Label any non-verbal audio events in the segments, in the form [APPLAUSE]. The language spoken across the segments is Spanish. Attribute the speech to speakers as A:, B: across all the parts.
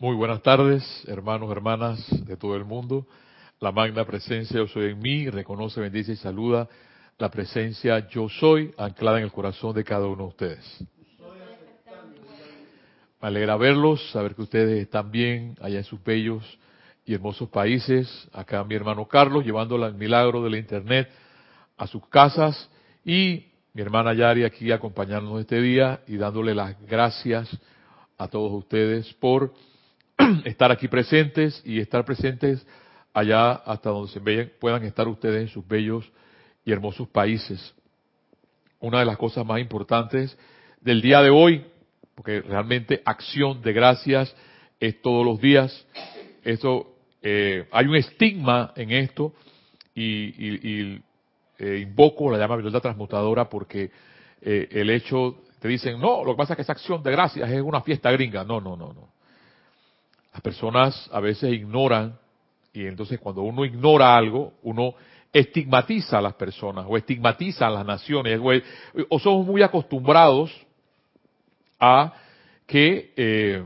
A: Muy buenas tardes, hermanos, hermanas de todo el mundo. La magna presencia yo soy en mí, reconoce, bendice y saluda la presencia yo soy anclada en el corazón de cada uno de ustedes. Me alegra verlos, saber que ustedes están bien allá en sus bellos y hermosos países. Acá mi hermano Carlos llevando el milagro de la internet a sus casas y mi hermana Yari aquí acompañándonos este día y dándole las gracias a todos ustedes por [CLEARS THROAT] estar aquí presentes y estar presentes allá hasta donde se vean, puedan estar ustedes en sus bellos y hermosos países. Una de las cosas más importantes del día de hoy, porque realmente acción de gracias es todos los días. Esto, eh, hay un estigma en esto y, eh, invoco la llama violeta transmutadora porque eh, el hecho, te dicen, no, lo que pasa es que esa acción de gracias es una fiesta gringa. No, no, no, no. Las personas a veces ignoran y entonces cuando uno ignora algo, uno estigmatiza a las personas o estigmatiza a las naciones o, somos muy acostumbrados a que eh,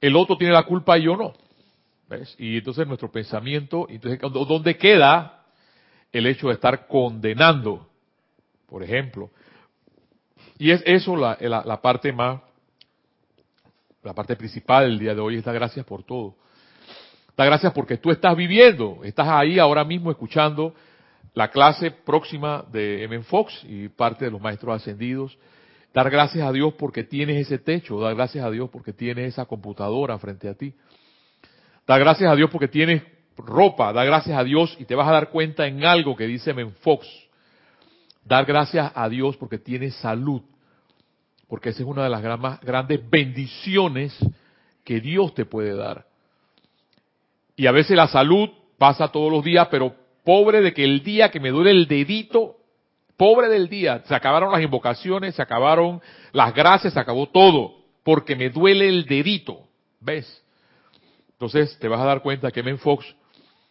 A: el otro tiene la culpa y yo no. ¿ves? Y entonces nuestro pensamiento, entonces ¿dónde queda el hecho de estar condenando, por ejemplo? Y es eso la, la parte más la parte principal del día de hoy es dar gracias por todo. Da gracias porque tú estás viviendo, estás ahí ahora mismo escuchando la clase próxima de M. Fox y parte de los maestros ascendidos. Dar gracias a Dios porque tienes ese techo, dar gracias a Dios porque tienes esa computadora frente a ti. Dar gracias a Dios porque tienes ropa, dar gracias a Dios y te vas a dar cuenta en algo que dice M. Fox. Dar gracias a Dios porque tienes salud porque esa es una de las más grandes bendiciones que Dios te puede dar. Y a veces la salud pasa todos los días, pero pobre de que el día que me duele el dedito, pobre del día, se acabaron las invocaciones, se acabaron las gracias, se acabó todo, porque me duele el dedito, ¿ves? Entonces te vas a dar cuenta que Men Fox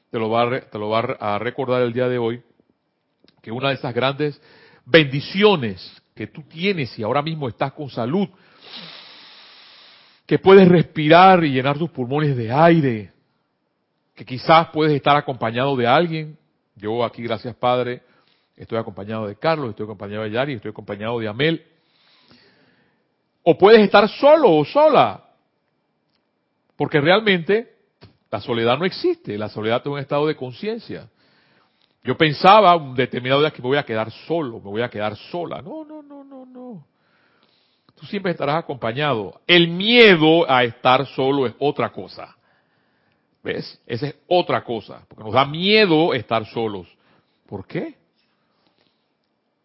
A: te lo va a, te lo va a recordar el día de hoy, que una de esas grandes bendiciones que tú tienes y ahora mismo estás con salud, que puedes respirar y llenar tus pulmones de aire, que quizás puedes estar acompañado de alguien. Yo aquí, gracias Padre, estoy acompañado de Carlos, estoy acompañado de Yari, estoy acompañado de Amel. O puedes estar solo o sola, porque realmente la soledad no existe, la soledad es un estado de conciencia. Yo pensaba un determinado día que me voy a quedar solo, me voy a quedar sola. No, no, no, no. Tú siempre estarás acompañado. El miedo a estar solo es otra cosa. ¿Ves? Esa es otra cosa. Porque nos da miedo estar solos. ¿Por qué?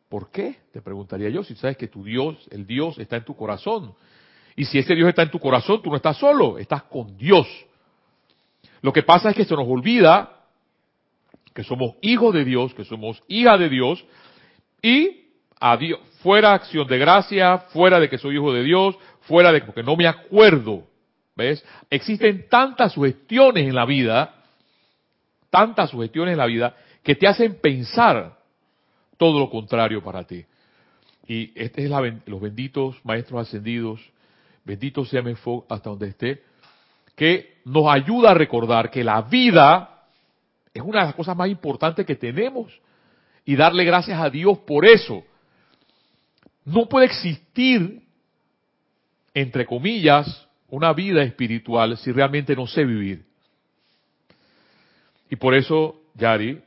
A: ¿Por qué? Te preguntaría yo, si sabes que tu Dios, el Dios está en tu corazón. Y si ese Dios está en tu corazón, tú no estás solo, estás con Dios. Lo que pasa es que se nos olvida que somos hijos de Dios, que somos hija de Dios, y a Dios, fuera acción de gracia, fuera de que soy hijo de Dios, fuera de porque no me acuerdo, ¿ves? Existen tantas sugestiones en la vida, tantas sugestiones en la vida, que te hacen pensar todo lo contrario para ti. Y este es la, los benditos maestros ascendidos, benditos sea mi hasta donde esté, que nos ayuda a recordar que la vida es una de las cosas más importantes que tenemos. Y darle gracias a Dios por eso. No puede existir, entre comillas, una vida espiritual si realmente no sé vivir. Y por eso, Yari,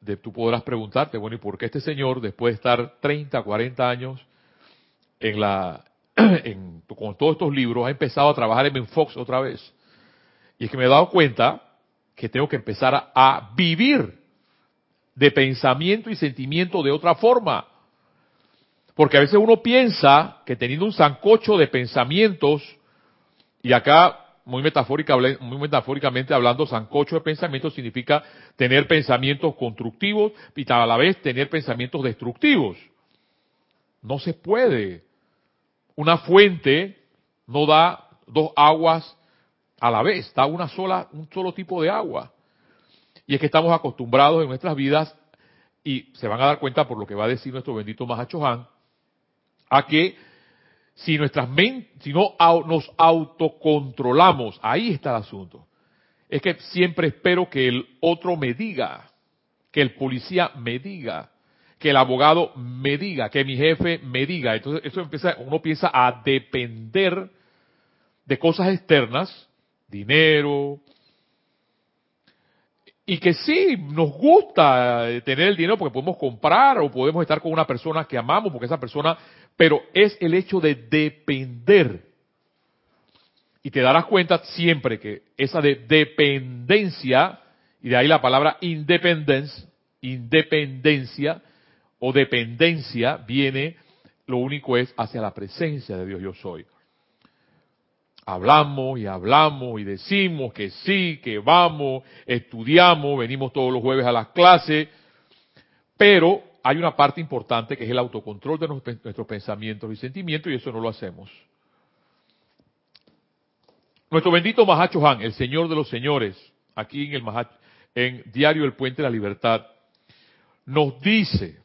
A: de, tú podrás preguntarte, bueno, ¿y por qué este señor, después de estar 30, 40 años en la, [CLEARS THROAT] con todos estos libros, ha empezado a trabajar en Fox otra vez? Y es que me he dado cuenta que tengo que empezar a, vivir de pensamiento y sentimiento de otra forma. Porque a veces uno piensa que teniendo un zancocho de pensamientos, y acá muy, muy metafóricamente hablando, zancocho de pensamientos significa tener pensamientos constructivos y a la vez tener pensamientos destructivos. No se puede. Una fuente no da dos aguas a la vez, da una sola, un solo tipo de agua. Y es que estamos acostumbrados en nuestras vidas, y se van a dar cuenta por lo que va a decir nuestro bendito Mahacho Han, a que si nuestras si no nos autocontrolamos, ahí está el asunto. Es que siempre espero que el otro me diga, que el policía me diga, que el abogado me diga, que mi jefe me diga. Entonces eso empieza, uno empieza a depender de cosas externas, dinero, y que sí, nos gusta tener el dinero porque podemos comprar o podemos estar con una persona que amamos porque esa persona, pero es el hecho de depender. Y te darás cuenta siempre que esa de dependencia, y de ahí la palabra independence, independencia o dependencia viene, lo único es hacia la presencia de Dios yo soy. Hablamos y hablamos y decimos que sí, que vamos, estudiamos, venimos todos los jueves a las clases, pero hay una parte importante que es el autocontrol de nuestros pensamientos y sentimientos y eso no lo hacemos. Nuestro bendito Mahacho Han, el Señor de los Señores, aquí en el en Diario El Puente de la Libertad, nos dice,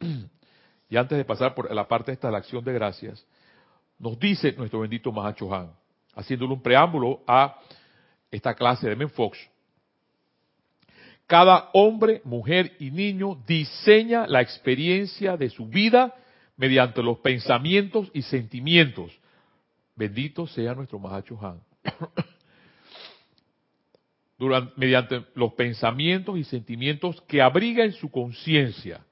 A: [CLEARS THROAT] y antes de pasar por la parte esta de la acción de gracias, nos dice nuestro bendito Mahacho Han, haciéndole un preámbulo a esta clase de Menfox. Cada hombre, mujer y niño diseña la experiencia de su vida mediante los pensamientos y sentimientos. Bendito sea nuestro Mahacho Han. [COUGHS] mediante los pensamientos y sentimientos que abriga en su conciencia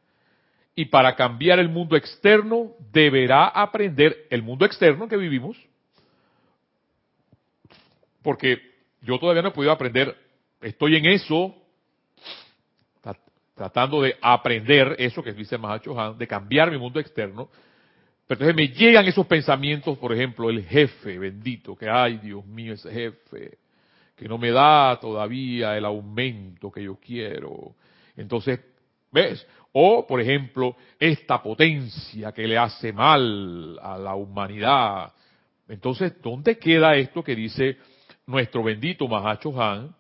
A: y para cambiar el mundo externo deberá aprender el mundo externo que vivimos, porque yo todavía no he podido aprender, estoy en eso, tratando de aprender eso que dice Mahacho Han, de cambiar mi mundo externo, pero entonces me llegan esos pensamientos, por ejemplo, el jefe bendito, que ay Dios mío, ese jefe, que no me da todavía el aumento que yo quiero. Entonces, ¿ves? O, por ejemplo, esta potencia que le hace mal a la humanidad. Entonces, ¿dónde queda esto que dice nuestro bendito Mahacho Han?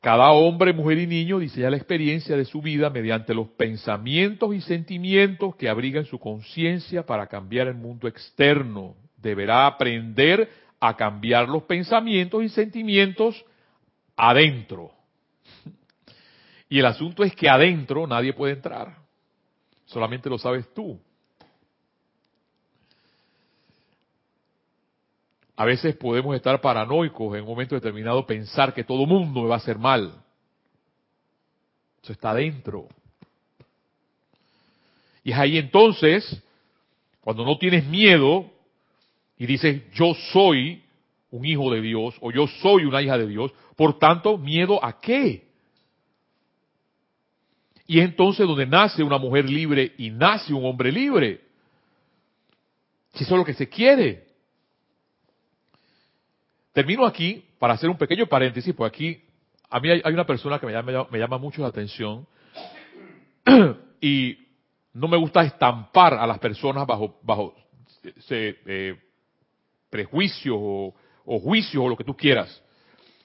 A: Cada hombre, mujer y niño diseña la experiencia de su vida mediante los pensamientos y sentimientos que abrigan su conciencia para cambiar el mundo externo. Deberá aprender a cambiar los pensamientos y sentimientos adentro. Y el asunto es que adentro nadie puede entrar. Solamente lo sabes tú. A veces podemos estar paranoicos en un momento determinado, pensar que todo mundo me va a hacer mal. Eso está adentro. Y es ahí entonces, cuando no tienes miedo y dices, yo soy un hijo de Dios o yo soy una hija de Dios, por tanto, miedo a qué? Y es entonces donde nace una mujer libre y nace un hombre libre. Si eso es lo que se quiere. Termino aquí para hacer un pequeño paréntesis, porque aquí a mí hay, una persona que me llama, mucho la atención [CLEARS THROAT] y no me gusta estampar a las personas bajo, bajo eh, prejuicios o, o juicios o lo que tú quieras.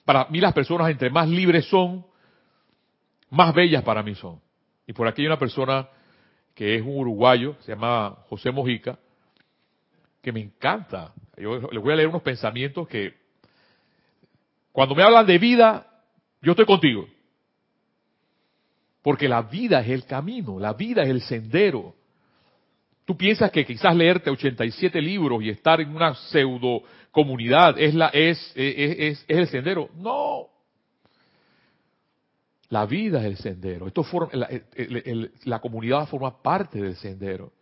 A: Para mí las personas entre más libres son, más bellas para mí son. Y por aquí hay una persona que es un uruguayo, se llama José Mojica, que me encanta. Yo les voy a leer unos pensamientos que, cuando me hablan de vida, yo estoy contigo. Porque la vida es el camino, la vida es el sendero. Tú piensas que quizás leerte 87 libros y estar en una pseudo comunidad es, la, es, es, es el sendero. No, la vida es el sendero. Esto forma, la, comunidad forma parte del sendero.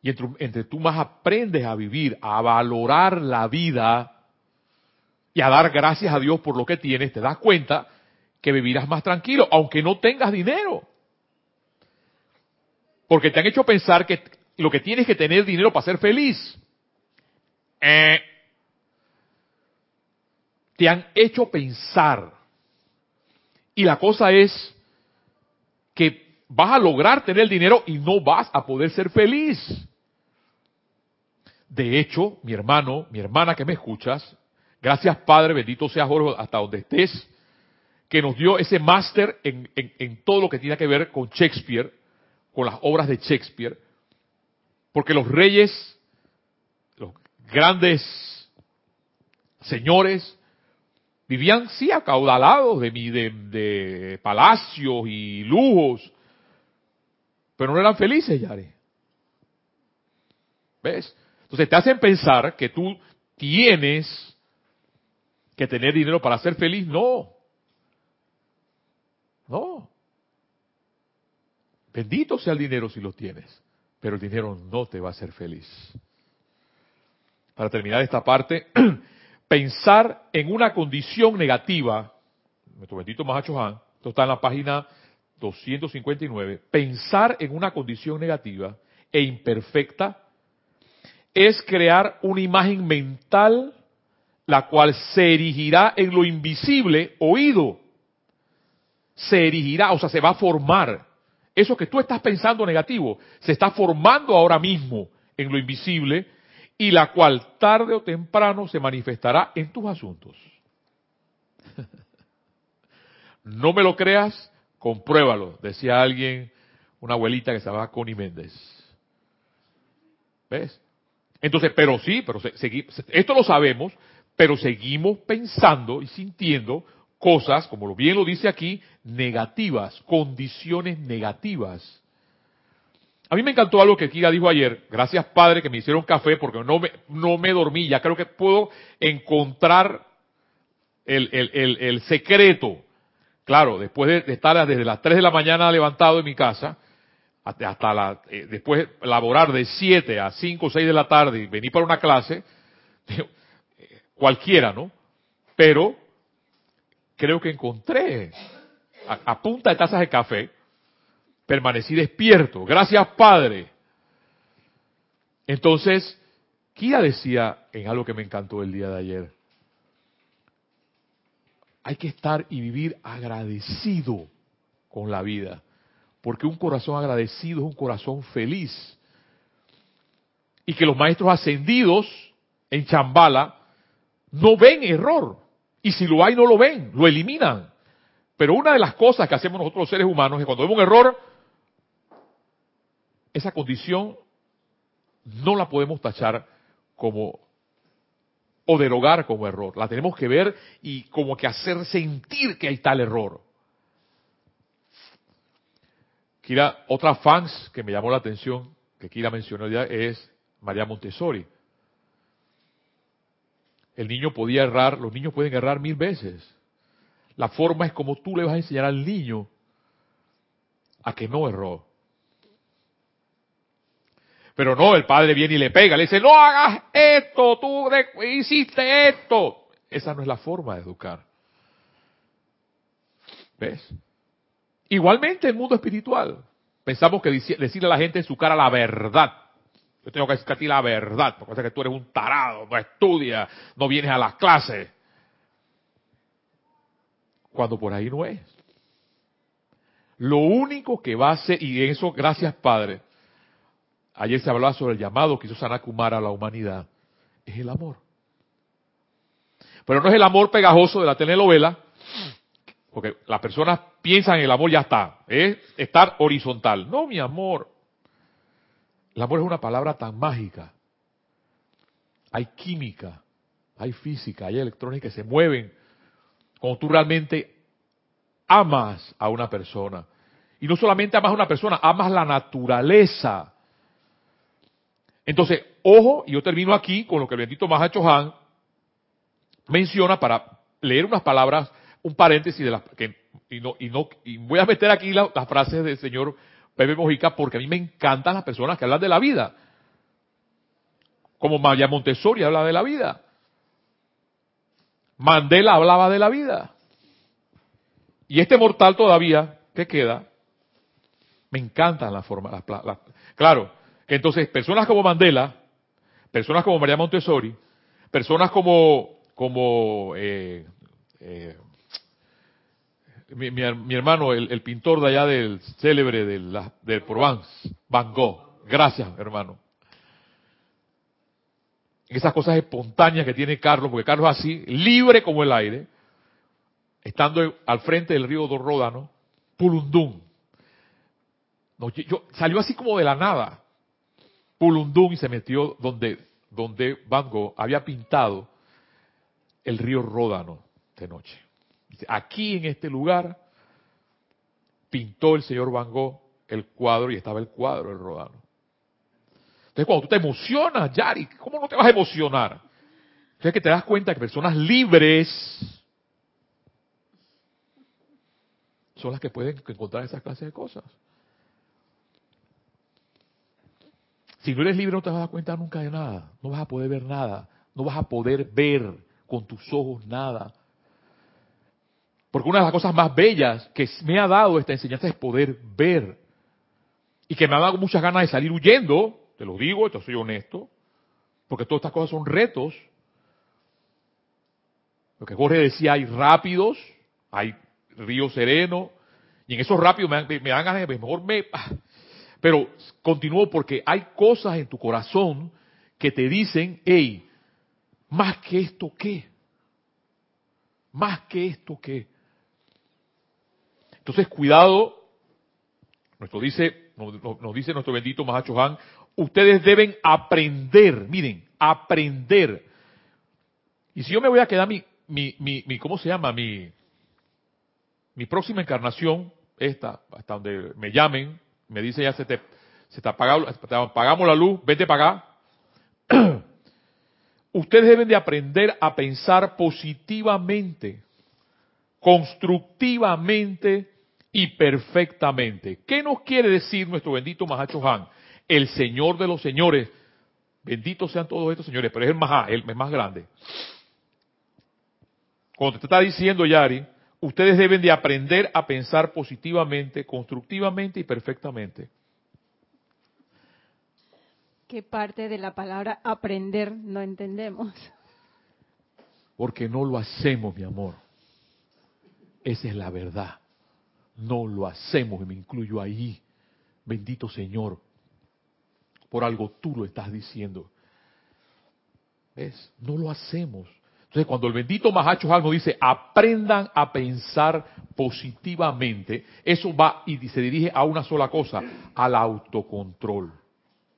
A: Y entre, entre, tú más aprendes a vivir, a valorar la vida y a dar gracias a Dios por lo que tienes, te das cuenta que vivirás más tranquilo, aunque no tengas dinero. Porque te han hecho pensar que lo que tienes que tener dinero para ser feliz. Eh. te han hecho pensar y la cosa es que vas a lograr tener dinero y no vas a poder ser feliz. De hecho, mi hermano, mi hermana que me escuchas, gracias Padre, bendito sea Jorge, hasta donde estés, que nos dio ese máster en, todo lo que tiene que ver con Shakespeare, con las obras de Shakespeare, porque los reyes, los grandes señores, vivían sí acaudalados de, de, de palacios y lujos, pero no eran felices, Yare. ¿Ves? Entonces te hacen pensar que tú tienes que tener dinero para ser feliz. No. No. Bendito sea el dinero si lo tienes, pero el dinero no te va a hacer feliz. Para terminar esta parte, [CLEARS THROAT] pensar en una condición negativa, nuestro bendito Mahacho Han, esto está en la página 259, pensar en una condición negativa e imperfecta es crear una imagen mental la cual se erigirá en lo invisible oído. Se erigirá, o sea, se va a formar. Eso que tú estás pensando negativo se está formando ahora mismo en lo invisible y la cual tarde o temprano se manifestará en tus asuntos. no me lo creas, compruébalo, decía alguien, una abuelita que se llamaba Connie Méndez. ¿Ves? Entonces, pero sí, pero esto lo sabemos, pero seguimos pensando y sintiendo cosas, como bien lo dice aquí, negativas, condiciones negativas. A mí me encantó algo que Kira dijo ayer. Gracias, Padre, que me hicieron café porque no me, no me dormí. Ya creo que puedo encontrar el, el, el, secreto. Claro, después de, estar desde las 3 de la mañana levantado en mi casa, hasta, la, eh, después laborar de 7 a 5 o 6 de la tarde y venir para una clase, [LAUGHS] cualquiera, ¿no? Pero creo que encontré a, punta de tazas de café, permanecí despierto. Gracias, Padre. Entonces, Kia decía en algo que me encantó el día de ayer. Hay que estar y vivir agradecido con la vida. Porque un corazón agradecido es un corazón feliz. Y que los maestros ascendidos en Chambala no ven error. Y si lo hay, no lo ven, lo eliminan. Pero una de las cosas que hacemos nosotros los seres humanos es cuando vemos un error, esa condición no la podemos tachar como o derogar como error. La tenemos que ver y como que hacer sentir que hay tal error. Kira, otra fans que me llamó la atención, que Kira mencionó ya, es María Montessori. El niño podía errar, los niños pueden errar mil veces. La forma es como tú le vas a enseñar al niño a que no erró. Pero no, el padre viene y le pega, le dice, no hagas esto, tú hiciste esto. Esa no es la forma de educar. ¿Ves? Igualmente el mundo espiritual. Pensamos que decirle a la gente en su cara la verdad. Yo tengo que decirte a ti la verdad, porque que tú eres un tarado, no estudias, no vienes a las clases. Cuando por ahí no es. Lo único que va a ser, y eso gracias Padre, ayer se hablaba sobre el llamado que hizo Sanakumara a la humanidad, es el amor. Pero no es el amor pegajoso de la telenovela, porque las personas piensan en el amor ya está, es estar horizontal. No, mi amor. El amor es una palabra tan mágica. Hay química, hay física, hay electrónica que se mueven cuando tú realmente amas a una persona. Y no solamente amas a una persona, amas la naturaleza. Entonces, ojo, y yo termino aquí con lo que el bendito Mahacho Han menciona para leer unas palabras un paréntesis de las y voy a meter aquí las frases del señor Pepe Mojica porque a mí me encantan las personas que hablan de la vida. Como María Montessori habla de la vida. Mandela hablaba de la vida. Y este mortal todavía que queda, me encantan las formas. claro, que entonces personas como Mandela, personas como María Montessori, personas como como eh, eh, mi, hermano, el, pintor de allá del célebre del, del Provence, Van Gogh. Gracias, hermano. Esas cosas espontáneas que tiene Carlos, porque Carlos es así, libre como el aire, estando al frente del río Ródano, Pulundún. no, yo, salió así como de la nada. Pulundún y se metió donde, donde Van Gogh había pintado el río Ródano de noche. Aquí en este lugar pintó el señor Van Gogh el cuadro y estaba el cuadro del Ródano. Entonces cuando tú te emocionas, Yari, ¿cómo no te vas a emocionar? Entonces que te das cuenta que personas libres son las que pueden encontrar esas clases de cosas. Si no eres libre no te vas a dar cuenta nunca de nada, no vas a poder ver nada, no vas a poder ver con tus ojos nada. Porque una de las cosas más bellas que me ha dado esta enseñanza es poder ver. Y que me ha dado muchas ganas de salir huyendo, te lo digo, esto soy honesto, porque todas estas cosas son retos. Lo que Jorge decía, hay rápidos, hay río sereno, y en esos rápidos me, me dan ganas de mejor me... Ah, pero continúo porque hay cosas en tu corazón que te dicen, hey, más que esto, ¿qué? Más que esto, ¿qué? Entonces, cuidado, nuestro dice, nos, dice nuestro bendito Mahacho Han, ustedes deben aprender, miren, aprender. Y si yo me voy a quedar mi, mi, mi, ¿cómo se llama? Mi, mi próxima encarnación, esta, hasta donde me llamen, me dice ya se te, se te, apagamos la luz, vete para acá. [CLEARS THROAT] Ustedes deben de aprender a pensar positivamente, constructivamente y perfectamente. ¿Qué nos quiere decir nuestro bendito Mahacho Han? El Señor de los señores. Benditos sean todos estos señores, pero es el más, el más grande. Cuando te está diciendo, Yari, ustedes deben de aprender a pensar positivamente, constructivamente y perfectamente.
B: ¿Qué parte de la palabra aprender no entendemos?
A: Porque no lo hacemos, mi amor. Esa es la verdad. No lo hacemos y me incluyo ahí. Bendito Señor. Por algo tú lo estás diciendo. ¿Ves? No lo hacemos. Entonces, cuando el bendito Mahacho Almo dice, aprendan a pensar positivamente, eso va y se dirige a una sola cosa, al autocontrol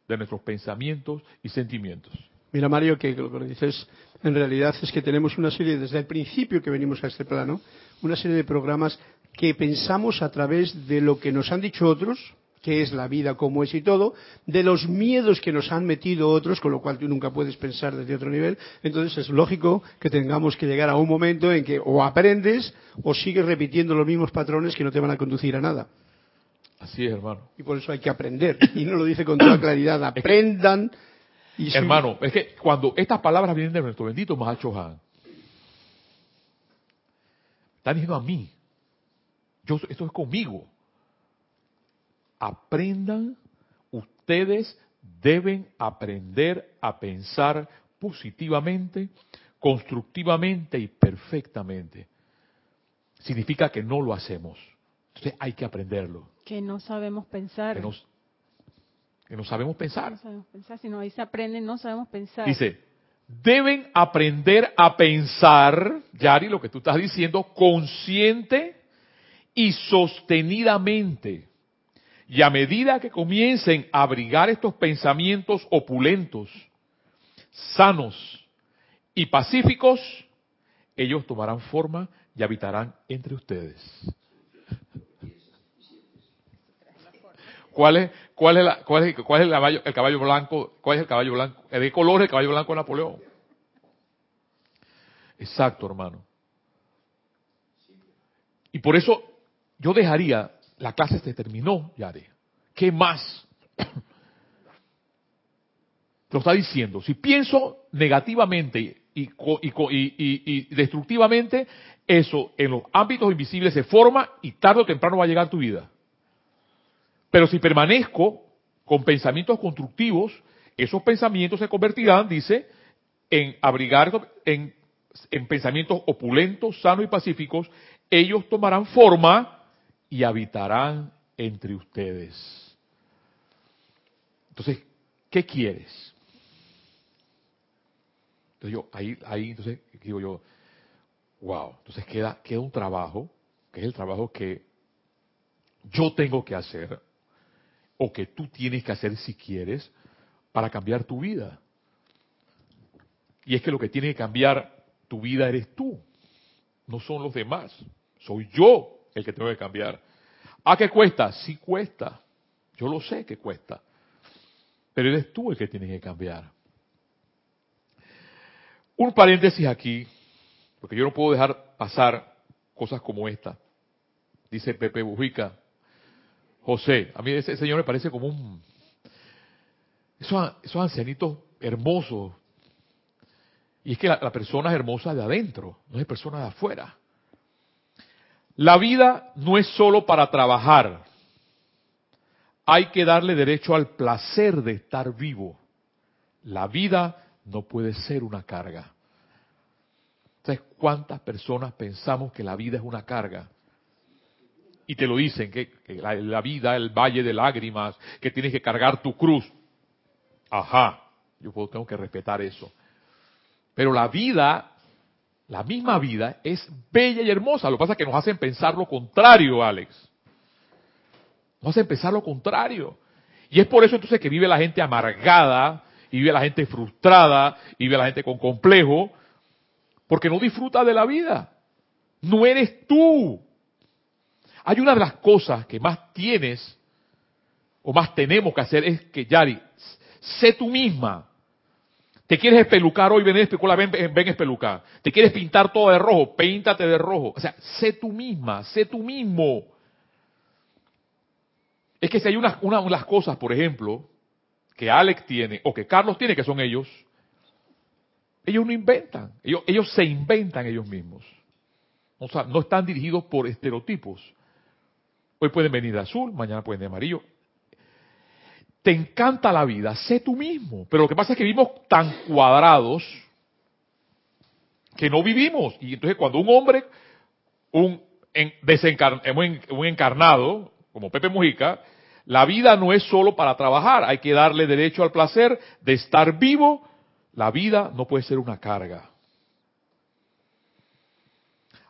A: de nuestros pensamientos y sentimientos.
C: Mira, Mario, que lo que dices en realidad es que tenemos una serie, desde el principio que venimos a este plano, una serie de programas que pensamos a través de lo que nos han dicho otros, qué es la vida, cómo es y todo, de los miedos que nos han metido otros, con lo cual tú nunca puedes pensar desde otro nivel. Entonces es lógico que tengamos que llegar a un momento en que o aprendes o sigues repitiendo los mismos patrones que no te van a conducir a nada.
A: Así es, hermano.
C: Y por eso hay que aprender. Y no lo dice con toda [COUGHS] claridad. Aprendan.
A: Y hermano, es que cuando estas palabras vienen de nuestro bendito Mahacho Han, están diciendo a mí. Yo, esto es conmigo aprendan, ustedes deben aprender a pensar positivamente, constructivamente y perfectamente. Significa que no lo hacemos. Entonces hay que aprenderlo.
B: Que no sabemos pensar.
A: Que no, sabemos pensar.
B: No sabemos pensar. Si no ahí se aprende, no sabemos pensar.
A: Dice, deben aprender a pensar, Yari, lo que tú estás diciendo, consciente y sostenidamente. Y a medida que comiencen a abrigar estos pensamientos opulentos, sanos y pacíficos, ellos tomarán forma y habitarán entre ustedes. ¿Cuál es, cuál es, cuál es, cuál es el, caballo, el, caballo, blanco? ¿Cuál es el caballo blanco? ¿De color el caballo blanco de Napoleón? Exacto, hermano. Y por eso yo dejaría la clase se terminó, Yare. ¿Qué más? [COUGHS] Lo está diciendo. Si pienso negativamente y, y, destructivamente, eso en los ámbitos invisibles se forma y tarde o temprano va a llegar a tu vida. Pero si permanezco con pensamientos constructivos, esos pensamientos se convertirán, dice, en abrigar, en, en pensamientos opulentos, sanos y pacíficos. Ellos tomarán forma y habitarán entre ustedes. Entonces, ¿qué quieres? Entonces yo, ahí, ahí, entonces digo yo, wow, entonces queda, queda un trabajo, que es el trabajo que yo tengo que hacer, o que tú tienes que hacer si quieres para cambiar tu vida. Y es que lo que tiene que cambiar tu vida eres tú, no son los demás. Soy yo el que tengo que cambiar. ¿A qué cuesta? Sí cuesta. Yo lo sé que cuesta. Pero eres tú el que tienes que cambiar. Un paréntesis aquí, porque yo no puedo dejar pasar cosas como esta. Dice Pepe Bujica, José, a mí ese señor me parece como un... Esos, ancianitos hermosos. Y es que la, la persona es hermosa de adentro, no es persona de afuera. La vida no es solo para trabajar. Hay que darle derecho al placer de estar vivo. La vida no puede ser una carga. ¿Sabes cuántas personas pensamos que la vida es una carga? Y te lo dicen, que, la, la, vida, el valle de lágrimas, que tienes que cargar tu cruz. Ajá, yo tengo que respetar eso. Pero la vida, la misma vida, es bella y hermosa. Lo que pasa es que nos hacen pensar lo contrario, Alex. Nos hacen pensar lo contrario. Y es por eso entonces que vive la gente amargada, y vive la gente frustrada, y vive la gente con complejo, porque no disfruta de la vida. No eres tú. Hay una de las cosas que más tienes o más tenemos que hacer es que, Yari, sé tú misma. Te quieres espelucar hoy, ven, especular, ven, ven espelucar. Te quieres pintar todo de rojo, píntate de rojo. O sea, sé tú misma, sé tú mismo. Es que si hay una, una las cosas, por ejemplo, que Alex tiene o que Carlos tiene, que son ellos, ellos no inventan, ellos, ellos se inventan ellos mismos. O sea, no están dirigidos por estereotipos. Hoy pueden venir de azul, mañana pueden de amarillo. Te encanta la vida, sé tú mismo. Pero lo que pasa es que vivimos tan cuadrados que no vivimos. Y entonces cuando un hombre, un, en, un encarnado, como Pepe Mujica, la vida no es solo para trabajar, hay que darle derecho al placer de estar vivo. La vida no puede ser una carga.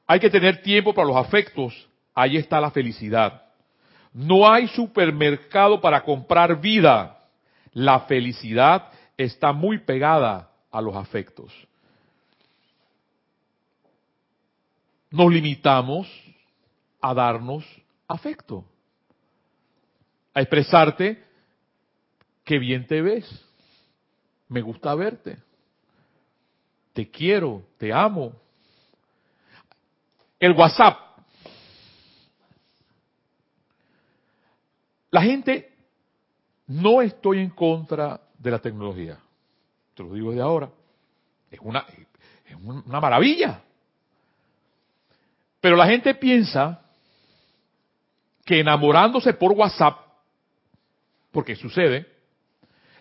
A: Hay que tener tiempo para los afectos, ahí está la felicidad. No hay supermercado para comprar vida. La felicidad está muy pegada a los afectos. Nos limitamos a darnos afecto, a expresarte que bien te ves, me gusta verte, te quiero, te amo. El WhatsApp La gente, no estoy en contra de la tecnología. Te lo digo desde ahora. Es una, es una maravilla. Pero la gente piensa que enamorándose por WhatsApp, porque sucede,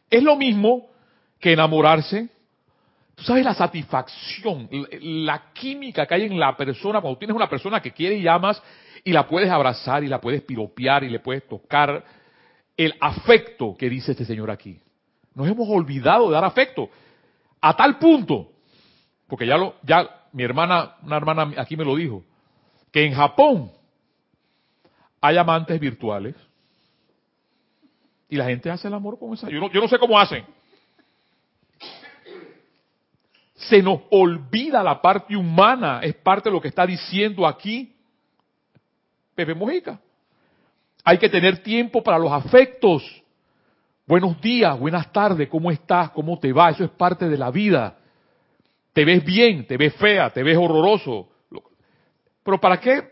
A: es lo mismo que enamorarse. Tú sabes la satisfacción, la química que hay en la persona cuando tienes una persona que quiere y amas y la puedes abrazar y la puedes piropear y le puedes tocar el afecto que dice este señor aquí. Nos hemos olvidado de dar afecto a tal punto, porque ya lo, ya mi hermana, una hermana aquí me lo dijo, que en Japón hay amantes virtuales y la gente hace el amor con esa. Yo no, yo no sé cómo hacen. Se nos olvida la parte humana, es parte de lo que está diciendo aquí Pepe. Hay que tener tiempo para los afectos. Buenos días, buenas tardes, ¿cómo estás? ¿Cómo te va? Eso es parte de la vida. Te ves bien, te ves fea, te ves horroroso. Pero ¿para qué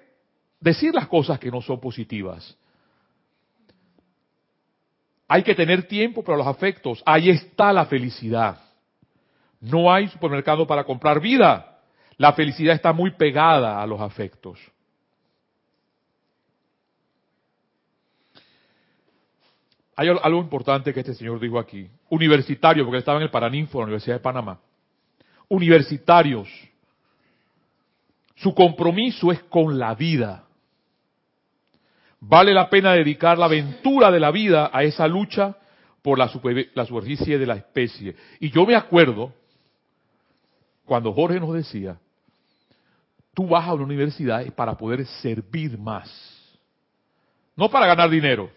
A: decir las cosas que no son positivas? Hay que tener tiempo para los afectos. Ahí está la felicidad. No hay supermercado para comprar vida. La felicidad está muy pegada a los afectos. Hay algo importante que este señor dijo aquí. Universitario, porque él estaba en el Paraninfo, la Universidad de Panamá. Universitarios. Su compromiso es con la vida. Vale la pena dedicar la aventura de la vida a esa lucha por la, la superficie de la especie. Y yo me acuerdo cuando Jorge nos decía, tú vas a una universidad para poder servir más. No para ganar dinero,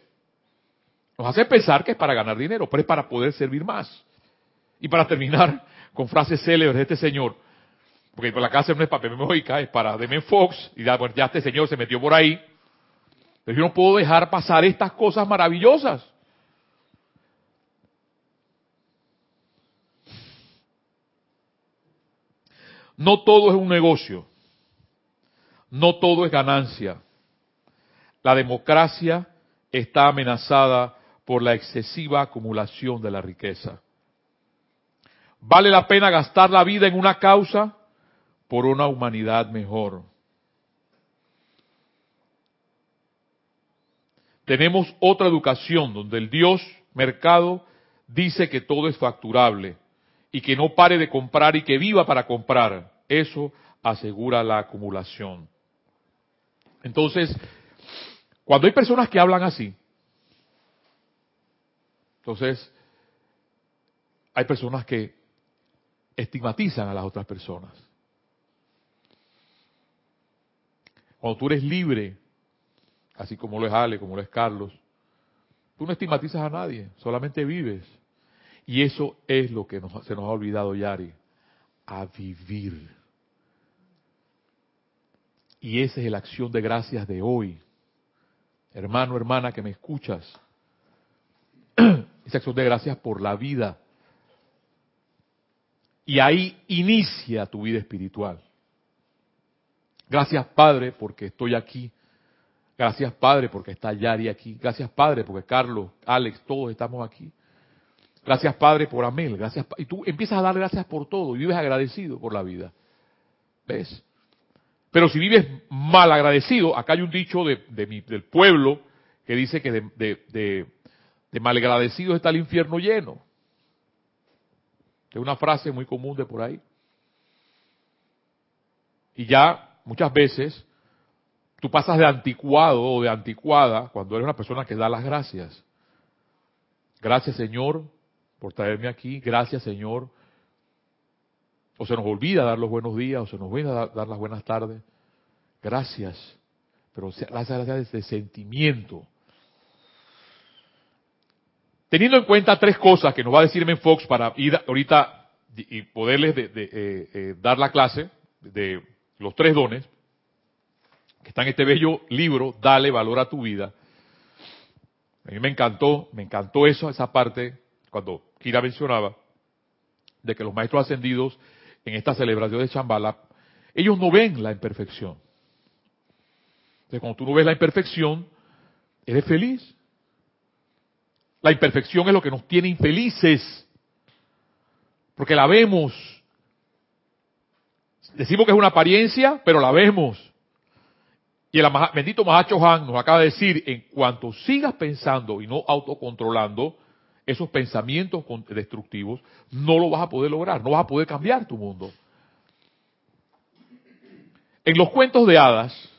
A: Nos hace pensar que es para ganar dinero, pero es para poder servir más. Y para terminar [LAUGHS] con frases célebres de este señor, porque la casa no es para Memoica, es para Demen Fox, y ya, ya este señor se metió por ahí. Pero yo no puedo dejar pasar estas cosas maravillosas. No todo es un negocio. No todo es ganancia. La democracia está amenazada por la excesiva acumulación de la riqueza. ¿Vale la pena gastar la vida en una causa por una humanidad mejor? Tenemos otra educación donde el Dios mercado dice que todo es facturable y que no pare de comprar y que viva para comprar. Eso asegura la acumulación. Entonces, cuando hay personas que hablan así, entonces hay personas que estigmatizan a las otras personas. Cuando tú eres libre, así como lo es Ale, como lo es Carlos, tú no estigmatizas a nadie, solamente vives. Y eso es lo que se nos ha olvidado, Yari, a vivir. Y esa es la acción de gracias de hoy. Hermano, hermana, que me escuchas. [CLEARS THROAT] Esa acción de gracias por la vida. Y ahí inicia tu vida espiritual. Gracias, Padre, porque estoy aquí. Gracias, Padre, porque está Yari aquí. Gracias, Padre, porque Carlos, Alex, todos estamos aquí. Gracias, Padre, por Amel. Gracias. Y tú empiezas a dar gracias por todo y vives agradecido por la vida. ¿Ves? Pero si vives mal agradecido, acá hay un dicho de, del pueblo que dice que de, malagradecidos está el infierno lleno. Es una frase muy común de por ahí. Y ya muchas veces tú pasas de anticuado o de anticuada cuando eres una persona que da las gracias. Gracias Señor por traerme aquí. Gracias, Señor. O se nos olvida dar los buenos días, o se nos olvida dar, las buenas tardes. Gracias. Pero las gracias de sentimiento. Teniendo en cuenta tres cosas que nos va a decir Men Fox para ir ahorita y poderles de, eh, eh, dar la clase de los tres dones, que está en este bello libro, Dale valor a tu vida. A mí me encantó, me encantó eso, esa parte, cuando Kira mencionaba, de que los maestros ascendidos en esta celebración de Chambala, ellos no ven la imperfección. Entonces, cuando tú no ves la imperfección, eres feliz. La imperfección es lo que nos tiene infelices. Porque la vemos. Decimos que es una apariencia, pero la vemos. Y el bendito Mahacho Han nos acaba de decir, en cuanto sigas pensando y no autocontrolando, esos pensamientos destructivos, no lo vas a poder lograr, no vas a poder cambiar tu mundo. En los cuentos de hadas,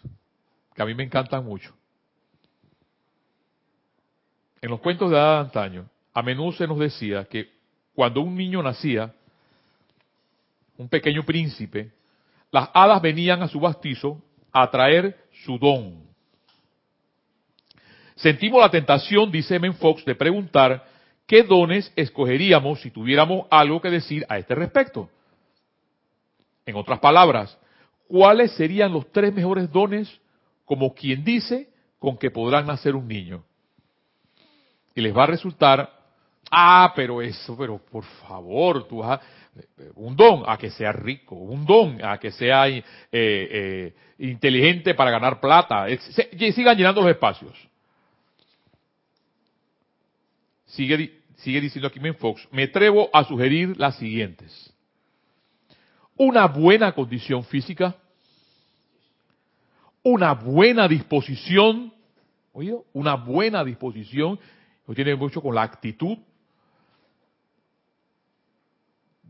A: que a mí me encantan mucho, en los cuentos de hadas de antaño, a menudo se nos decía que cuando un niño nacía, un pequeño príncipe, las hadas venían a su bastizo a traer su don. Sentimos la tentación, dice Men Fox, de preguntar ¿qué dones escogeríamos si tuviéramos algo que decir a este respecto? En otras palabras, ¿cuáles serían los tres mejores dones, como quien dice, con que podrán nacer un niño? Y les va a resultar, ah, pero eso, pero por favor, tú vas a, un don a que sea rico, un don a que sea eh, eh, inteligente para ganar plata, sigan llenando los espacios. Sigue, sigue diciendo aquí Men Fox, me atrevo a sugerir las siguientes. Una buena condición física, una buena disposición, oído, una buena disposición, que tiene mucho con la actitud.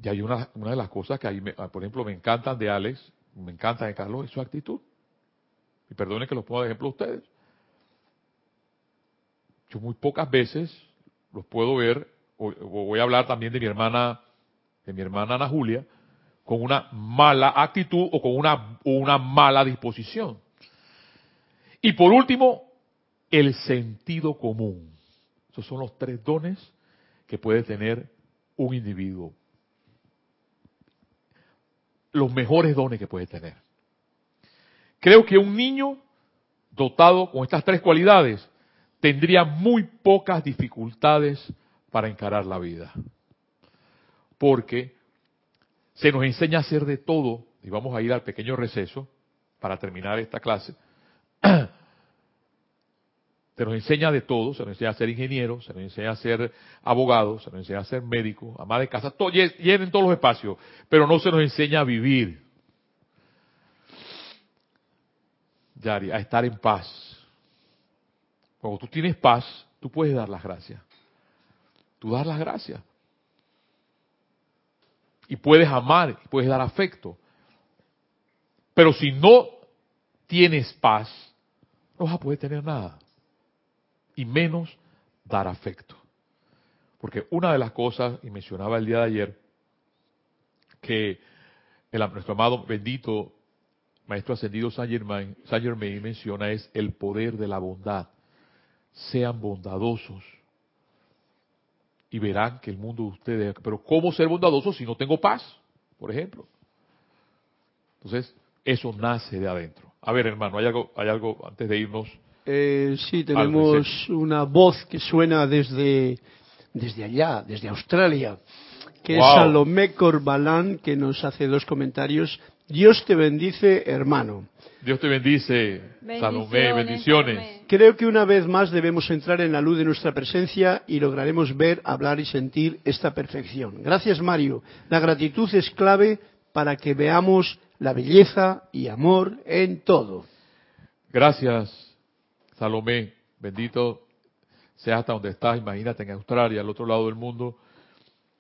A: Y hay una, de las cosas que ahí, por ejemplo, me encantan de Alex, me encanta de Carlos, es su actitud. Y perdone que los ponga de ejemplo a ustedes. Yo muy pocas veces los puedo ver, o, voy a hablar también de mi hermana, de mi hermana Ana Julia, con una mala actitud o con una, una mala disposición. Y por último, el sentido común. Esos son los tres dones que puede tener un individuo. Los mejores dones que puede tener. Creo que un niño dotado con estas tres cualidades tendría muy pocas dificultades para encarar la vida. Porque se nos enseña a hacer de todo, y vamos a ir al pequeño receso para terminar esta clase. [CLEARS THROAT] Se nos enseña de todo, se nos enseña a ser ingeniero, se nos enseña a ser abogado, se nos enseña a ser médico, ama de casa, llenen todos los espacios, pero no se nos enseña a vivir. Yari, a estar en paz. Cuando tú tienes paz, tú puedes dar las gracias. Tú das las gracias. Y puedes amar, puedes dar afecto. Pero si no tienes paz, no vas a poder tener nada y menos dar afecto. Porque una de las cosas, y mencionaba el día de ayer, que el, nuestro amado bendito Maestro Ascendido Saint Germain, Saint Germain menciona es el poder de la bondad. Sean bondadosos y verán que el mundo de ustedes, pero ¿cómo ser bondadoso si no tengo paz? Por ejemplo. Entonces, eso nace de adentro. A ver, hermano, hay algo, hay algo antes de irnos
C: eh, sí, tenemos una voz que suena desde, desde allá, desde Australia, que es Salomé Corbalán, que nos hace dos comentarios. Dios te bendice, hermano.
A: Dios te bendice, Salomé, bendiciones.
C: Creo que una vez más debemos entrar en la luz de nuestra presencia y lograremos ver, hablar y sentir esta perfección. Gracias, Mario. La gratitud es clave para que veamos la belleza y amor en todo.
A: Gracias, Salomé, bendito sea hasta donde estás, imagínate en Australia, al otro lado del mundo,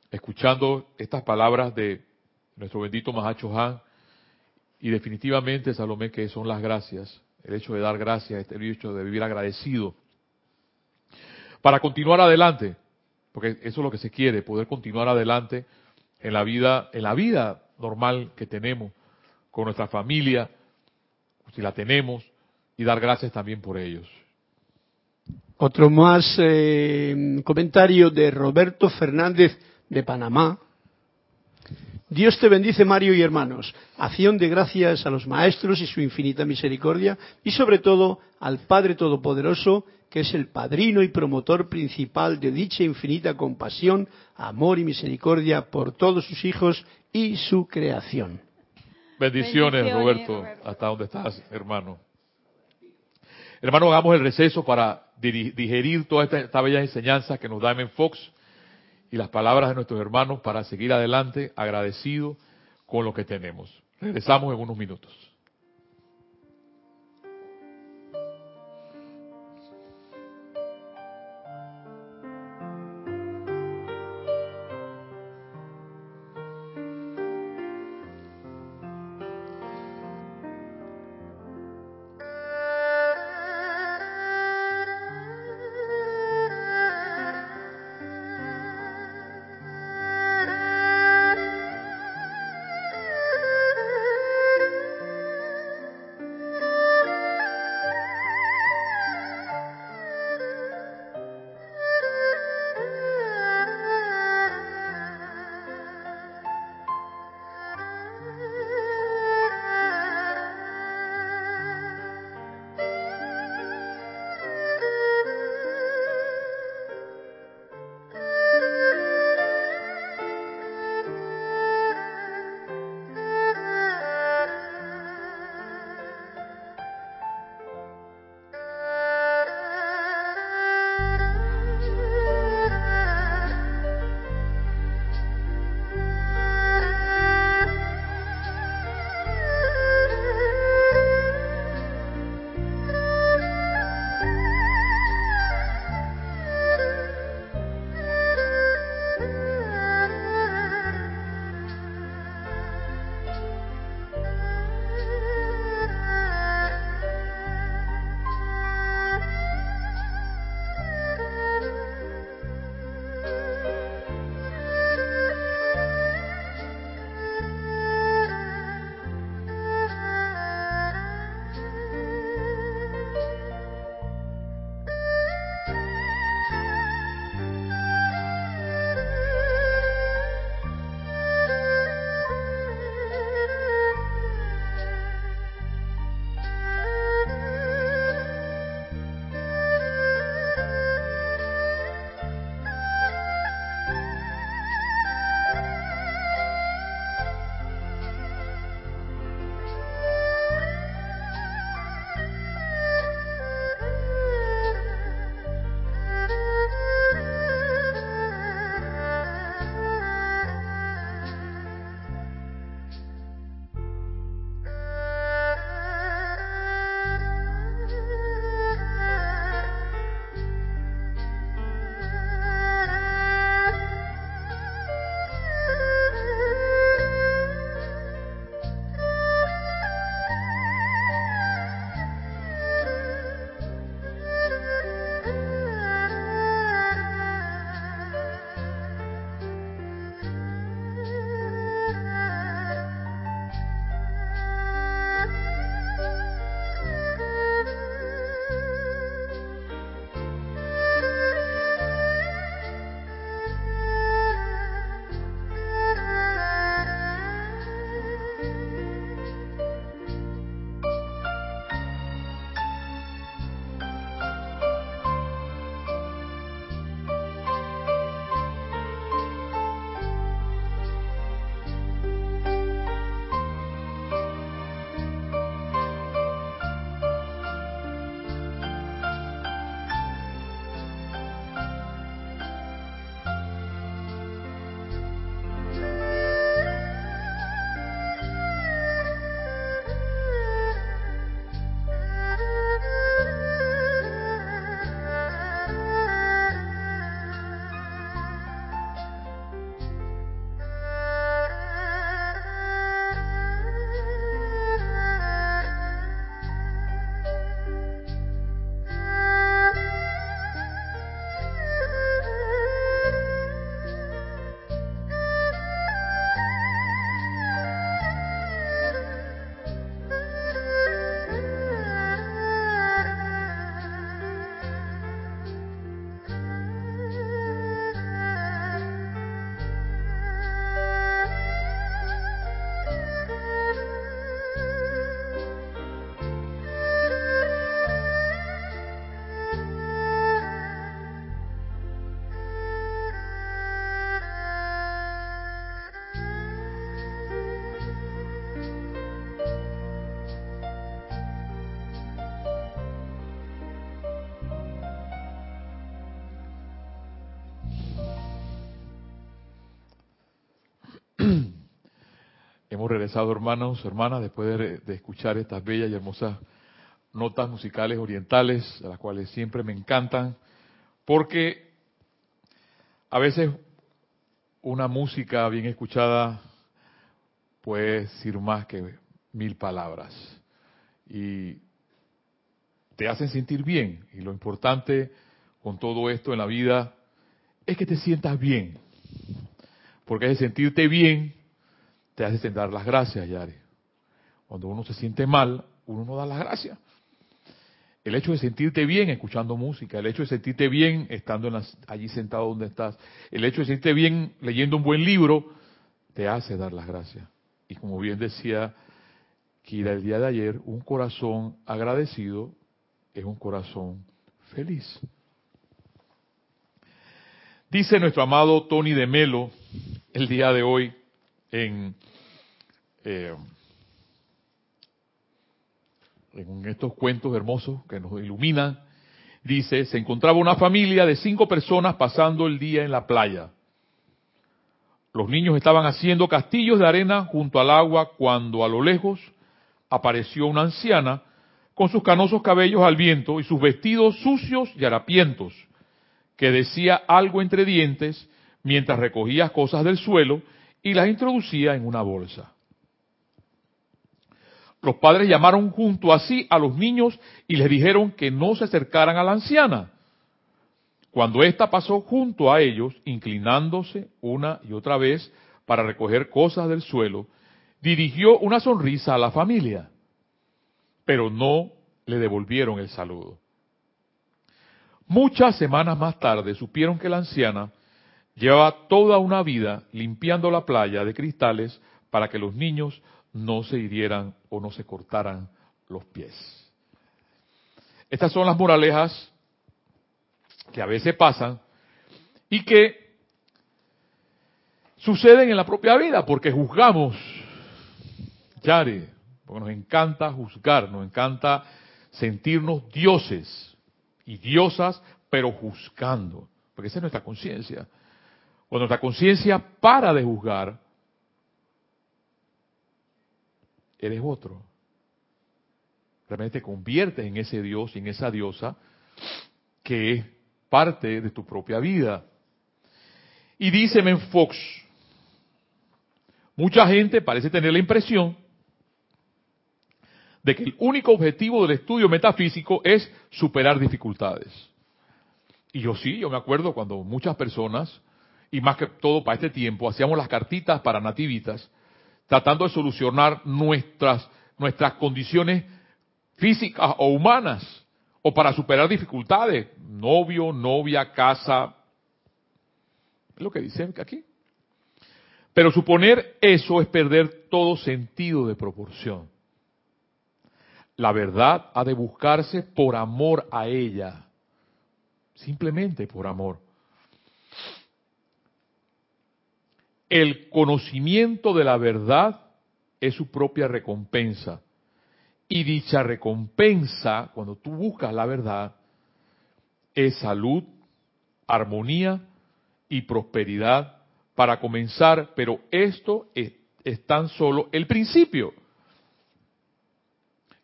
A: escuchando estas palabras de nuestro bendito Mahacho Han, y definitivamente, Salomé, que son las gracias, el hecho de dar gracias, este hecho de vivir agradecido, para continuar adelante, porque eso es lo que se quiere, poder continuar adelante en la vida, en la vida normal que tenemos, con nuestra familia, si la tenemos, y dar gracias también por ellos.
C: Otro más eh, comentario de Roberto Fernández de Panamá. Dios te bendice, Mario y hermanos. Acción de gracias a los maestros y su infinita misericordia y sobre todo al Padre Todopoderoso, que es el padrino y promotor principal de dicha infinita compasión, amor y misericordia por todos sus hijos y su creación.
A: Bendiciones, Roberto, hasta donde estás, hermano. Hermano, hagamos el receso para digerir toda esta, bella enseñanza que nos da M. Fox y las palabras de nuestros hermanos para seguir adelante agradecido con lo que tenemos. Regresamos en unos minutos. Hemos regresado, hermanos, hermanas, después de, escuchar estas bellas y hermosas notas musicales orientales, las cuales siempre me encantan, porque a veces una música bien escuchada puede decir más que mil palabras y te hacen sentir bien. Y lo importante con todo esto en la vida es que te sientas bien, porque de sentirte bien te hace dar las gracias, Yari. Cuando uno se siente mal, uno no da las gracias. El hecho de sentirte bien escuchando música, el hecho de sentirte bien estando allí sentado donde estás, el hecho de sentirte bien leyendo un buen libro, te hace dar las gracias. Y como bien decía Kira el día de ayer, un corazón agradecido es un corazón feliz. Dice nuestro amado Tony de Melo el día de hoy en eh, estos cuentos hermosos que nos iluminan, dice, se encontraba una familia de cinco personas pasando el día en la playa. Los niños estaban haciendo castillos de arena junto al agua cuando a lo lejos apareció una anciana con sus canosos cabellos al viento y sus vestidos sucios y harapientos, que decía algo entre dientes mientras recogía cosas del suelo y las introducía en una bolsa. Los padres llamaron junto así a los niños y les dijeron que no se acercaran a la anciana. Cuando ésta pasó junto a ellos, inclinándose una y otra vez para recoger cosas del suelo, dirigió una sonrisa a la familia, pero no le devolvieron el saludo. Muchas semanas más tarde supieron que la anciana llevaba toda una vida limpiando la playa de cristales para que los niños no se hirieran o no se cortaran los pies. Estas son las moralejas que a veces pasan y que suceden en la propia vida porque juzgamos, Yare, porque nos encanta juzgar, nos encanta sentirnos dioses y diosas, pero juzgando, porque esa es nuestra conciencia. Cuando nuestra conciencia para de juzgar, eres otro. Realmente te conviertes en ese Dios y en esa diosa que es parte de tu propia vida. Y dice Fox, mucha gente parece tener la impresión de que el único objetivo del estudio metafísico es superar dificultades. Y yo sí, yo me acuerdo cuando muchas personas, y más que todo para este tiempo, hacíamos las cartitas para nativitas, tratando de solucionar nuestras, nuestras condiciones físicas o humanas, o para superar dificultades, novio, novia, casa, es lo que dice aquí. Pero suponer eso es perder todo sentido de proporción. La verdad ha de buscarse por amor a ella, simplemente por amor. El conocimiento de la verdad es su propia recompensa. Y dicha recompensa, cuando tú buscas la verdad, es salud, armonía y prosperidad para comenzar, pero esto es, tan solo el principio.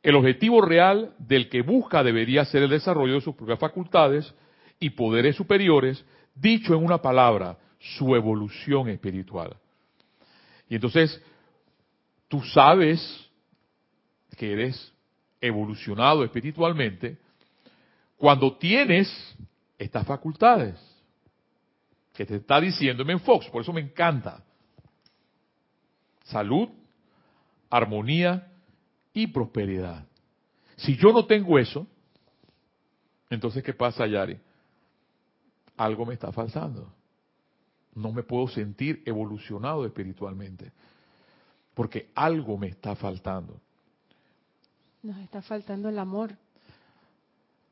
A: El objetivo real del que busca debería ser el desarrollo de sus propias facultades y poderes superiores, dicho en una palabra, su evolución espiritual. Y entonces, tú sabes que eres evolucionado espiritualmente cuando tienes estas facultades que te está diciendo en Fox, por eso me encanta. Salud, armonía y prosperidad. Si yo no tengo eso, entonces ¿qué pasa, Yari? Algo me está faltando no me puedo sentir evolucionado espiritualmente, porque algo me está faltando.
B: Nos está faltando el amor.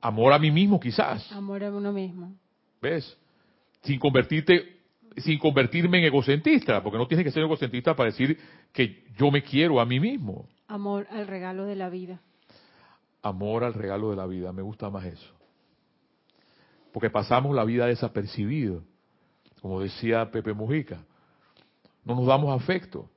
A: Amor a mí mismo quizás.
B: Amor a uno mismo.
A: ¿Ves? Sin convertirte, sin convertirme en egocentrista, porque no tienes que ser egocentrista para decir que yo me quiero a mí mismo.
B: Amor al regalo de la vida.
A: Amor al regalo de la vida, me gusta más eso. Porque pasamos la vida desapercibido como decía Pepe Mujica. No nos damos afecto.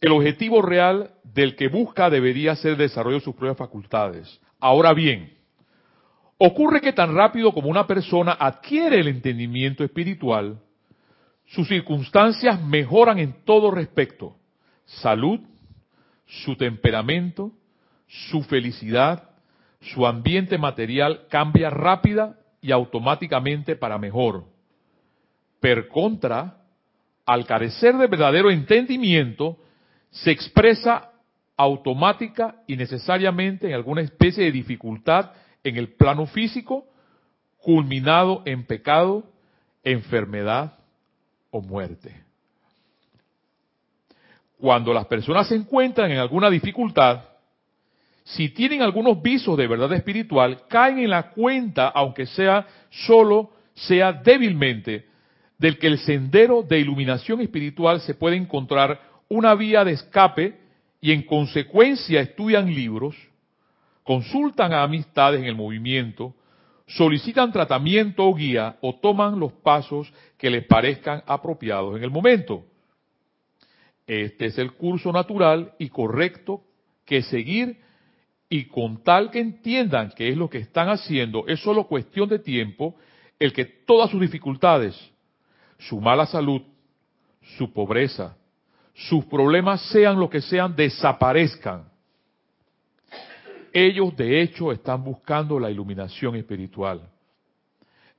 A: El objetivo real del que busca debería ser el desarrollo de sus propias facultades. Ahora bien, ocurre que tan rápido como una persona adquiere el entendimiento espiritual, sus circunstancias mejoran en todo respecto. Salud, su temperamento, su felicidad, su ambiente material cambia rápida y automáticamente para mejor. Per contra, al carecer de verdadero entendimiento, se expresa automática y necesariamente en alguna especie de dificultad en el plano físico, culminado en pecado, enfermedad o muerte. Cuando las personas se encuentran en alguna dificultad, si tienen algunos visos de verdad espiritual, caen en la cuenta, aunque sea solo, sea débilmente, del que el sendero de iluminación espiritual se puede encontrar una vía de escape y en consecuencia estudian libros, consultan a amistades en el movimiento, solicitan tratamiento o guía o toman los pasos que les parezcan apropiados en el momento. Este es el curso natural y correcto que seguir y con tal que entiendan que es lo que están haciendo, es solo cuestión de tiempo el que todas sus dificultades, su mala salud, su pobreza, sus problemas sean lo que sean, desaparezcan. Ellos de hecho están buscando la iluminación espiritual.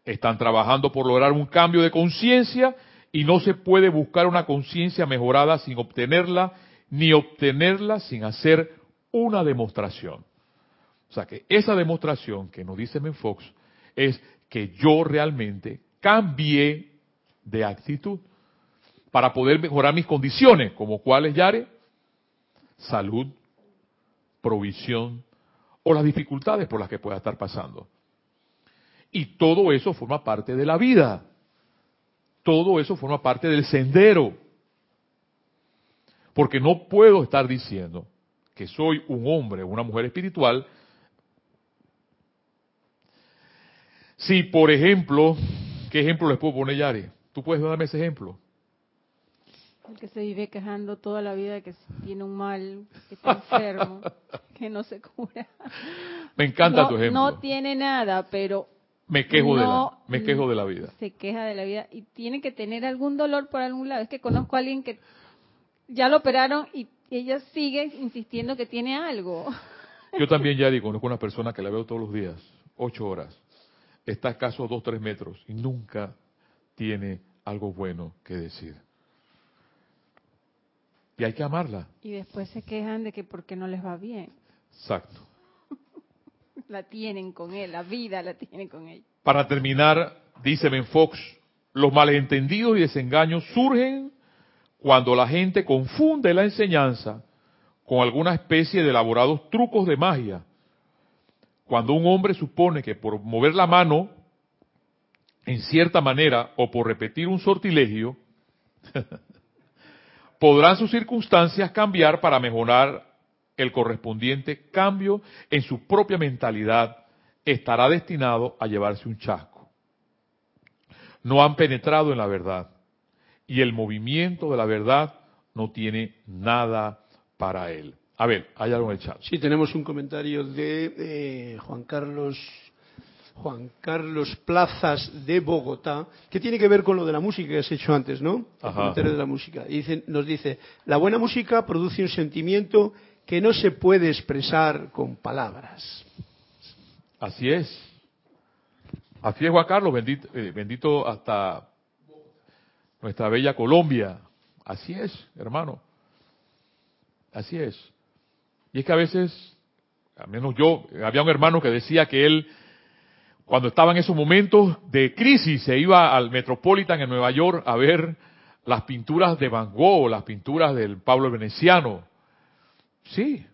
A: Están trabajando por lograr un cambio de conciencia y no se puede buscar una conciencia mejorada sin obtenerla, ni obtenerla sin hacer una demostración. O sea que esa demostración que nos dice Menfox es que yo realmente cambié de actitud para poder mejorar mis condiciones, como cuáles, Yare, salud, provisión o las dificultades por las que pueda estar pasando. Y todo eso forma parte de la vida. Todo eso forma parte del sendero. Porque no puedo estar diciendo que soy un hombre o una mujer espiritual si, por ejemplo, ¿qué ejemplo les puedo poner, Yare? ¿Tú puedes darme ese ejemplo?
B: El que se vive quejando toda la vida que tiene un mal, que está enfermo, [LAUGHS] que no se cura.
A: Me encanta
B: no,
A: tu ejemplo.
B: No tiene nada, pero
A: me quejo de la, me quejo de la vida.
B: Se queja de la vida y tiene que tener algún dolor por algún lado. Es que conozco a alguien que ya lo operaron y ella sigue insistiendo que tiene algo.
A: Yo [LAUGHS] también, Yari, conozco una persona que la veo todos los días, ocho horas. Está escaso dos, tres metros y nunca tiene algo bueno que decir. Y hay que amarla.
B: Y después se quejan de que porque no les va bien.
A: Exacto. [LAUGHS]
B: la tienen con él, la vida la tienen con él.
A: Para terminar, dice Ben Fox, los malentendidos y desengaños surgen cuando la gente confunde la enseñanza con alguna especie de elaborados trucos de magia. Cuando un hombre supone que por mover la mano en cierta manera o por repetir un sortilegio, [LAUGHS] podrán sus circunstancias cambiar para mejorar el correspondiente cambio en su propia mentalidad, estará destinado a llevarse un chasco. No han penetrado en la verdad y el movimiento de la verdad no tiene nada para él. A ver, hay algo en el chat.
C: Sí, tenemos un comentario de eh, Juan Carlos Juan Carlos Plazas de Bogotá, que tiene que ver con lo de la música que has hecho antes, ¿no? El comentario de la música. Y dice, nos dice, la buena música produce un sentimiento que no se puede expresar con palabras.
A: Así es. Así es, Juan Carlos, bendito, eh, bendito hasta nuestra bella Colombia. Así es, hermano. Así es. Y es que a veces, al menos yo, había un hermano que decía que él cuando estaba en esos momentos de crisis, se iba al Metropolitan en Nueva York a ver las pinturas de Van Gogh, las pinturas del Pablo Veneciano. Sí.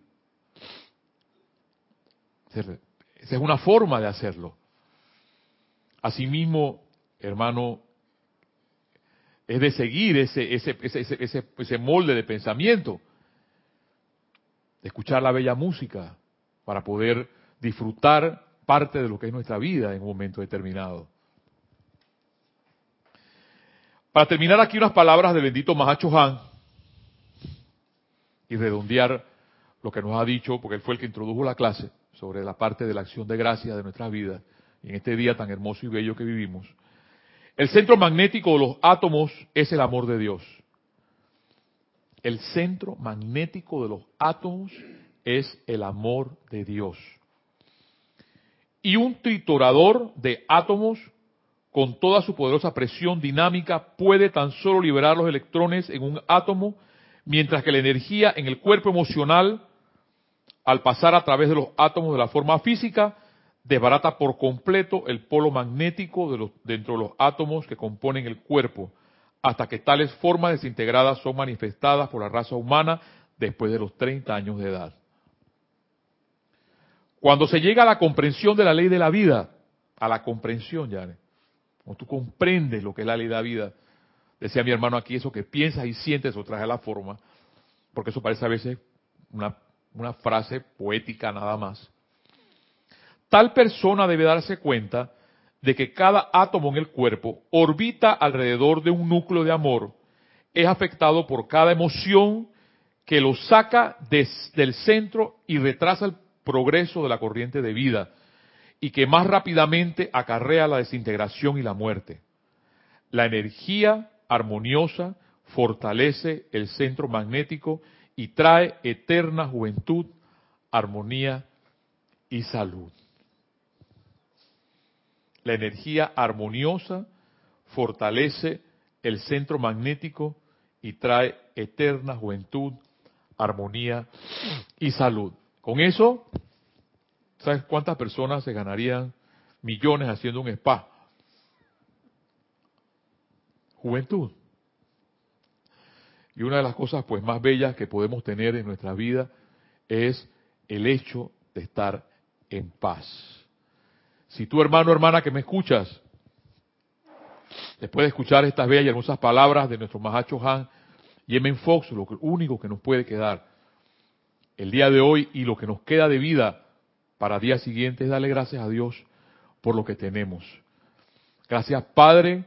A: Esa es una forma de hacerlo. Asimismo, hermano, es de seguir ese, ese, ese, ese, molde de pensamiento, de escuchar la bella música para poder disfrutar parte de lo que es nuestra vida en un momento determinado. Para terminar aquí unas palabras del bendito Mahacho Han, y redondear lo que nos ha dicho, porque él fue el que introdujo la clase sobre la parte de la acción de gracia de nuestras vidas, en este día tan hermoso y bello que vivimos. El centro magnético de los átomos es el amor de Dios. El centro magnético de los átomos es el amor de Dios. Y un triturador de átomos con toda su poderosa presión dinámica puede tan solo liberar los electrones en un átomo, mientras que la energía en el cuerpo emocional al pasar a través de los átomos de la forma física, desbarata por completo el polo magnético de los, dentro de los átomos que componen el cuerpo, hasta que tales formas desintegradas son manifestadas por la raza humana después de los 30 años de edad. Cuando se llega a la comprensión de la ley de la vida, a la comprensión, ya, cuando tú comprendes lo que es la ley de la vida, decía mi hermano aquí, eso que piensas y sientes, eso trae la forma, porque eso parece a veces una frase poética nada más. Tal persona debe darse cuenta de que cada átomo en el cuerpo orbita alrededor de un núcleo de amor, es afectado por cada emoción que lo saca del centro y retrasa el progreso de la corriente de vida y que más rápidamente acarrea la desintegración y la muerte. La energía armoniosa fortalece el centro magnético y trae eterna juventud, armonía y salud. La energía armoniosa fortalece el centro magnético y trae eterna juventud, armonía y salud. Con eso, ¿sabes cuántas personas se ganarían millones haciendo un spa? Juventud. Y una de las cosas pues más bellas que podemos tener en nuestra vida es el hecho de estar en paz. Si tú hermano o hermana que me escuchas, después de escuchar estas bellas y hermosas palabras de nuestro Mahacho Han, Yemen Fox, lo único que nos puede quedar el día de hoy y lo que nos queda de vida para día siguiente es darle gracias a Dios por lo que tenemos. Gracias Padre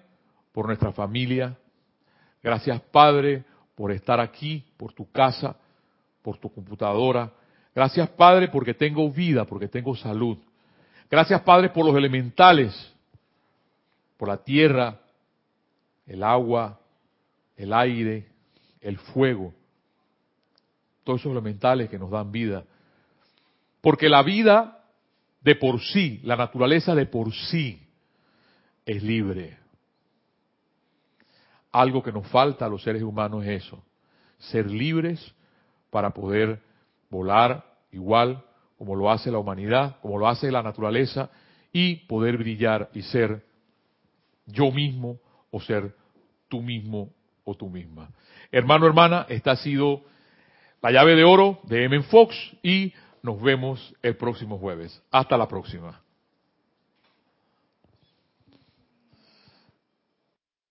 A: por nuestra familia. Gracias Padre por estar aquí, por tu casa, por tu computadora. Gracias, Padre, porque tengo vida, porque tengo salud. Gracias, Padre, por los elementales, por la tierra, el agua, el aire, el fuego. Todos esos elementales que nos dan vida. Porque la vida de por sí, la naturaleza de por sí, es libre. Algo que nos falta a los seres humanos es eso, ser libres para poder volar igual como lo hace la humanidad, como lo hace la naturaleza, y poder brillar y ser yo mismo o ser tú mismo o tú misma. Hermano, hermana, esta ha sido la llave de oro de M. Fox y nos vemos el próximo jueves. Hasta la próxima.